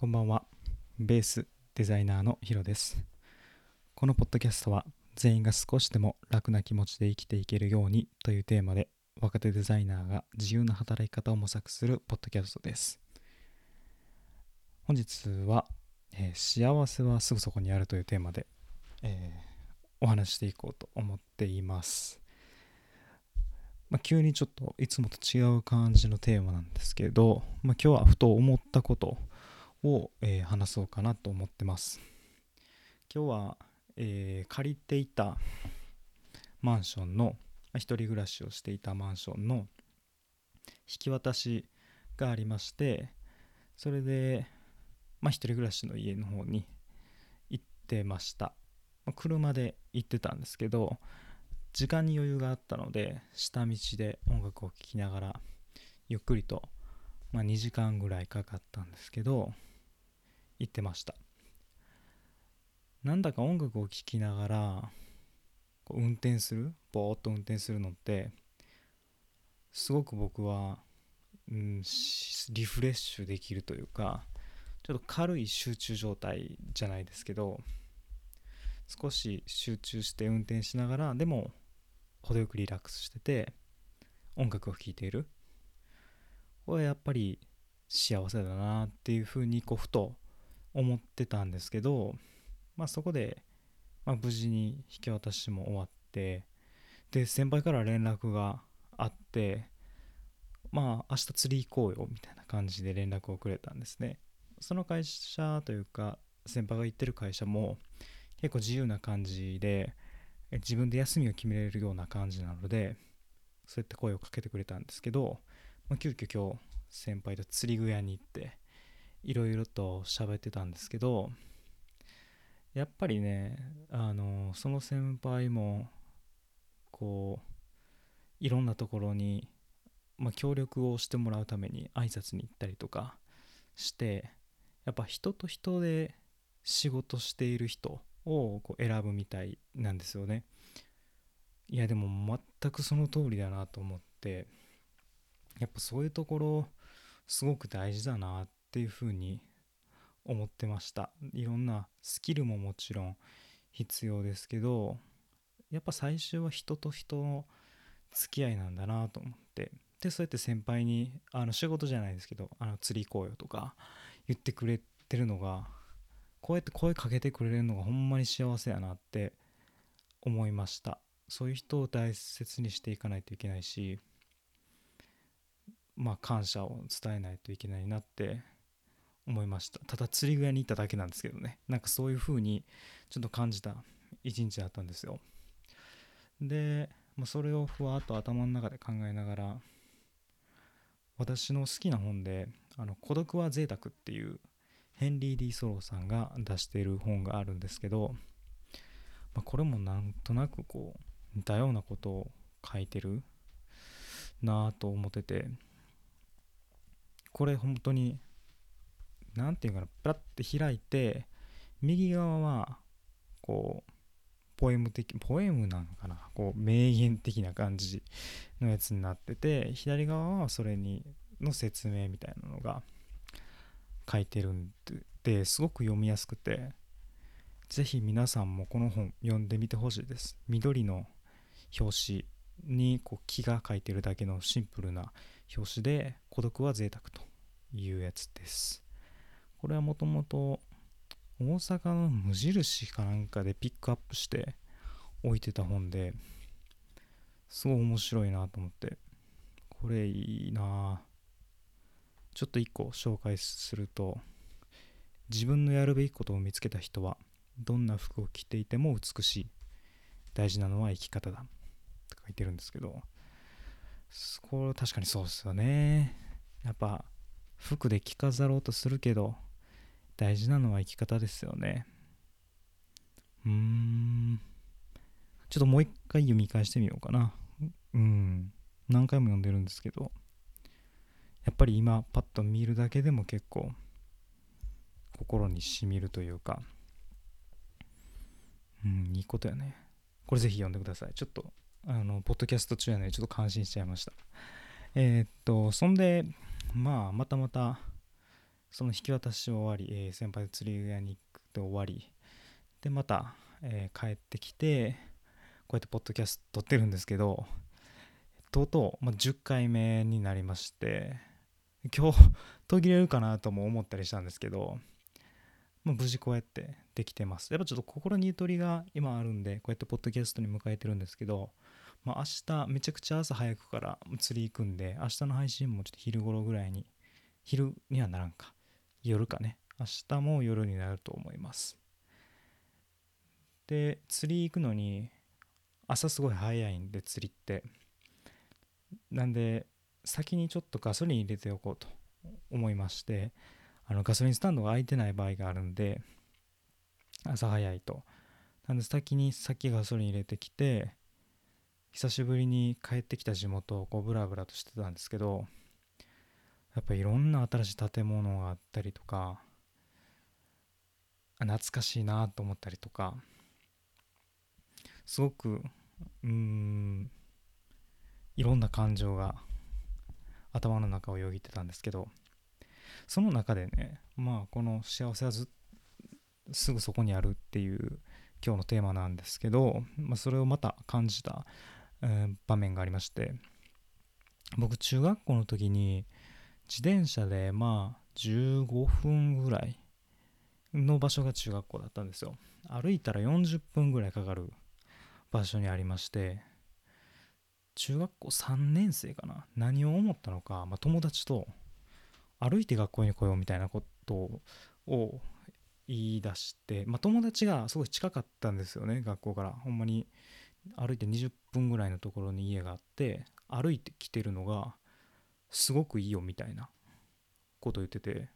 こんばんは。ベースデザイナーのヒロです。このポッドキャストは全員が少しでも楽な気持ちで生きていけるようにというテーマで若手デザイナーが自由な働き方を模索するポッドキャストです。本日は、えー幸せはすぐそこにあるというテーマで、えーお話していこうと思っています。まあ、急にちょっといつもと違う感じのテーマなんですけど、まあ、今日はふと思ったことを、えー話そうかなと思ってます。今日は、えー借りていたマンションの、まあ一人暮らしをしていたマンションの引き渡しがありまして、それで、まあ、一人暮らしの家の方に行ってました。まあ車で行ってたんですけど、時間に余裕があったので、下道で音楽を聴きながら、ゆっくりと、まあ、2時間ぐらいかかったんですけど、行ってました。なんだか音楽を聴きながらこう運転するぼーっと運転するのってすごく僕は、うん、リフレッシュできるというかちょっと軽い集中状態じゃないですけど少し集中して運転しながらでも程よくリラックスしてて音楽を聴いている。これやっぱり幸せだなっていうふうにこうふと思ってたんですけど、まあ、そこで、まあ、無事に引き渡しも終わってで先輩から連絡があってまあ明日釣り行こうよみたいな感じで連絡をくれたんですね。その会社というか先輩が行ってる会社も結構自由な感じで自分で休みを決めれるような感じなのでそうやって声をかけてくれたんですけど、まあ、急遽今日先輩と釣り具屋に行っていろいろと喋ってたんですけどやっぱりねあのその先輩もこういろんなところに、まあ、協力をしてもらうために挨拶に行ったりとかしてやっぱ人と人で仕事している人をこう選ぶみたいなんですよね。いやでも全くその通りだなと思ってやっぱそういうところすごく大事だなっていうふうに思ってました。いろんなスキルももちろん必要ですけどやっぱ最終は人と人の付き合いなんだなと思って。でそうやって先輩にあの仕事じゃないですけどあの釣り行こうよとか言ってくれてるのがこうやって声かけてくれるのがほんまに幸せやなって思いました。そういう人を大切にしていかないといけないしまあ感謝を伝えないといけないなって思いました。ただ釣り具屋に行っただけなんですけどね。なんかそういう風にちょっと感じた一日だったんですよ。で、まあ、それをふわっと頭の中で考えながら私の好きな本で「あの孤独は贅沢」っていうヘンリー・ディ・ソローさんが出している本があるんですけど、まあ、これもなんとなくこう似たようなことを書いてるなぁと思っててこれ本当に何て言うかなパラッて開いて右側はこうポエム的ポエムなのかなこう名言的な感じのやつになってて左側はそれにの説明みたいなのが書いてるんですごく読みやすくてぜひ皆さんもこの本読んでみてほしいです。緑の表紙にこう木が書いてるだけのシンプルな表紙で孤独は贅沢というやつです。これはもともと大阪の無印かなんかでピックアップして置いてた本ですごい面白いなと思って。これいいな。ちょっと一個紹介すると自分のやるべきことを見つけた人はどんな服を着ていても美しい。大事なのは生き方だ。って書いてるんですけどこれ確かにそうですよね。やっぱ服で着飾ろうとするけど大事なのは生き方ですよね。うーん。ちょっともう一回読み返してみようかな。うん。何回も読んでるんですけど。やっぱり今パッと見るだけでも結構心にしみるというか。うんいいことやね。これぜひ読んでください。ちょっとあのポッドキャスト中やねちょっと感心しちゃいました。えーっとそんでまあまたまたその引き渡し終わり、えー、先輩釣り屋に行って終わり。でまた、えー、帰ってきてこうやってポッドキャスト撮ってるんですけどとうとう、まあ、10回目になりまして今日途切れるかなとも思ったりしたんですけど、まあ、無事こうやってできてます。やっぱちょっと心にゆとりが今あるんでこうやってポッドキャストに迎えてるんですけど、まあ、明日めちゃくちゃ朝早くから釣り行くんで明日の配信もちょっと昼頃ぐらいに昼にはならんか。夜かね。明日も夜になると思います。で釣り行くのに朝すごい早いんで釣りって。なんで先にちょっとガソリン入れておこうと思いましてあのガソリンスタンドが空いてない場合があるんで朝早いと。なんで先に先ガソリン入れてきて久しぶりに帰ってきた地元をこうブラブラとしてたんですけどやっぱいろんな新しい建物があったりとか懐かしいなと思ったりとかすごくうんいろんな感情が頭の中をよぎってたんですけどその中でねまあこの幸せはずっすぐそこにあるっていう今日のテーマなんですけど、まあ、それをまた感じた、えー、場面がありまして僕中学校の時に自転車でまあ15分ぐらいの場所が中学校だったんですよ。歩いたら40分ぐらいかかる場所にありまして中学校3年生かな？何を思ったのか、まあ、友達と歩いて学校に来ようみたいなことを言い出して、まあ、友達がすごい近かったんですよね学校から。ほんまに歩いて20分ぐらいのところに家があって歩いてきてるのがすごくいいよみたいなこと言ってて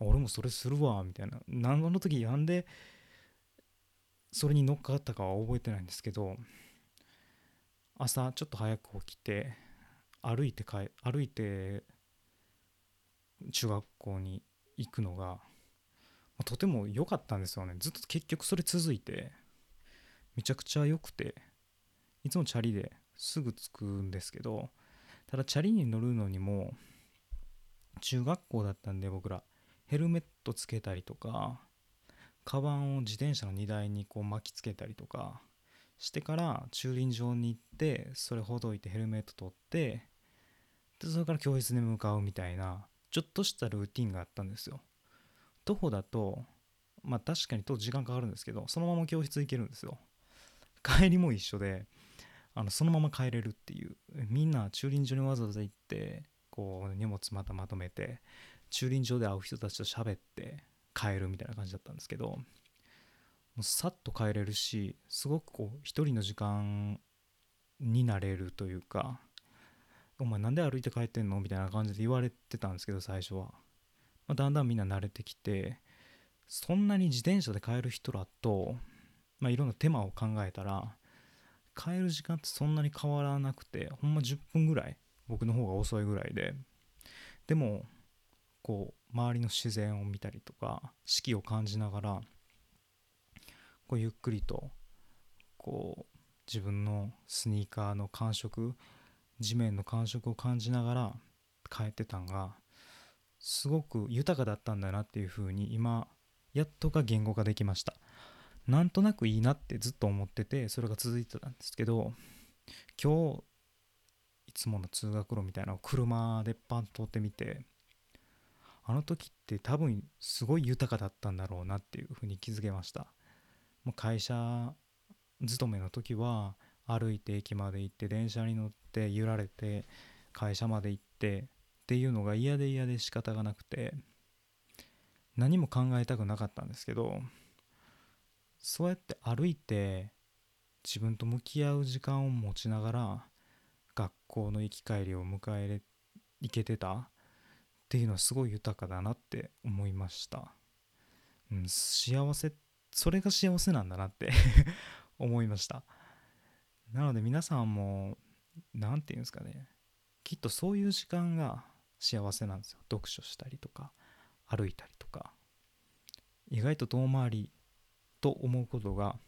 俺もそれするわみたいな。何の時やんでそれに乗っかったかは覚えてないんですけど朝ちょっと早く起きて歩いて帰歩いて中学校に行くのがとても良かったんですよね。ずっと結局それ続いてめちゃくちゃ良くていつもチャリですぐ着くんですけどただチャリに乗るのにも中学校だったんで僕らヘルメットつけたりとかカバンを自転車の荷台にこう巻きつけたりとかしてから駐輪場に行ってそれほどいてヘルメット取ってでそれから教室に向かうみたいなちょっとしたルーティンがあったんですよ。徒歩だとまあ確かにと時間かかるんですけどそのまま教室行けるんですよ。帰りも一緒であのそのまま帰れるっていう。みんな駐輪場にわざわざ行ってこう荷物またまとめて駐輪場で会う人たちと喋って帰るみたいな感じだったんですけどもうさっと帰れるしすごくこう一人の時間になれるというか「お前なんで歩いて帰ってんの?」みたいな感じで言われてたんですけど最初は、まあ、だんだんみんな慣れてきてそんなに自転車で帰る人らと、まあ、いろんな手間を考えたら帰る時間ってそんなに変わらなくてほんま10分ぐらい僕の方が遅いぐらいででもこう周りの自然を見たりとか四季を感じながらこうゆっくりとこう自分のスニーカーの感触地面の感触を感じながら帰ってたんがすごく豊かだったんだなっていうふうに今やっとか言語化できました。なんとなくいいなってずっと思っててそれが続いてたんですけど今日いつもの通学路みたいなのを車でパン通ってみてあの時って多分すごい豊かだったんだろうなっていうふうに気づけました。もう会社勤めの時は歩いて駅まで行って電車に乗って揺られて会社まで行ってっていうのが嫌で嫌で仕方がなくて何も考えたくなかったんですけどそうやって歩いて自分と向き合う時間を持ちながら学校の行き帰りを迎えれ行けてたっていうのはすごい豊かだなって思いました、うん、幸せそれが幸せなんだなって 思いました。なので皆さんも何て言うんですかねきっとそういう時間が幸せなんですよ。読書したりとか歩いたりとか。意外と遠回りと思うことが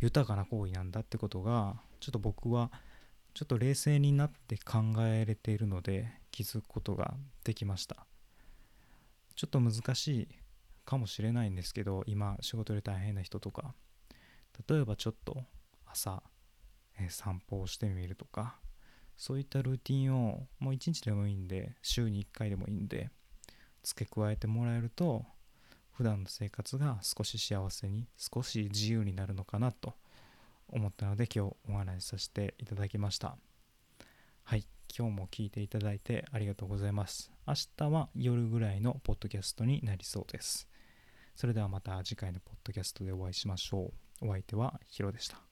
豊かな行為なんだってことがちょっと僕はちょっと冷静になって考えれているので気づくことができました。ちょっと難しいかもしれないんですけど今仕事で大変な人とか。例えばちょっと朝、え散歩をしてみるとか。そういったルーティンをもう1日でもいいんで週に1回でもいいんで付け加えてもらえると普段の生活が少し幸せに少し自由になるのかなと思ったので今日お話しさせていただきました。はい今日も聞いていただいてありがとうございます。明日は夜ぐらいのポッドキャストになりそうです。それではまた次回のポッドキャストでお会いしましょう。お相手はヒロでした。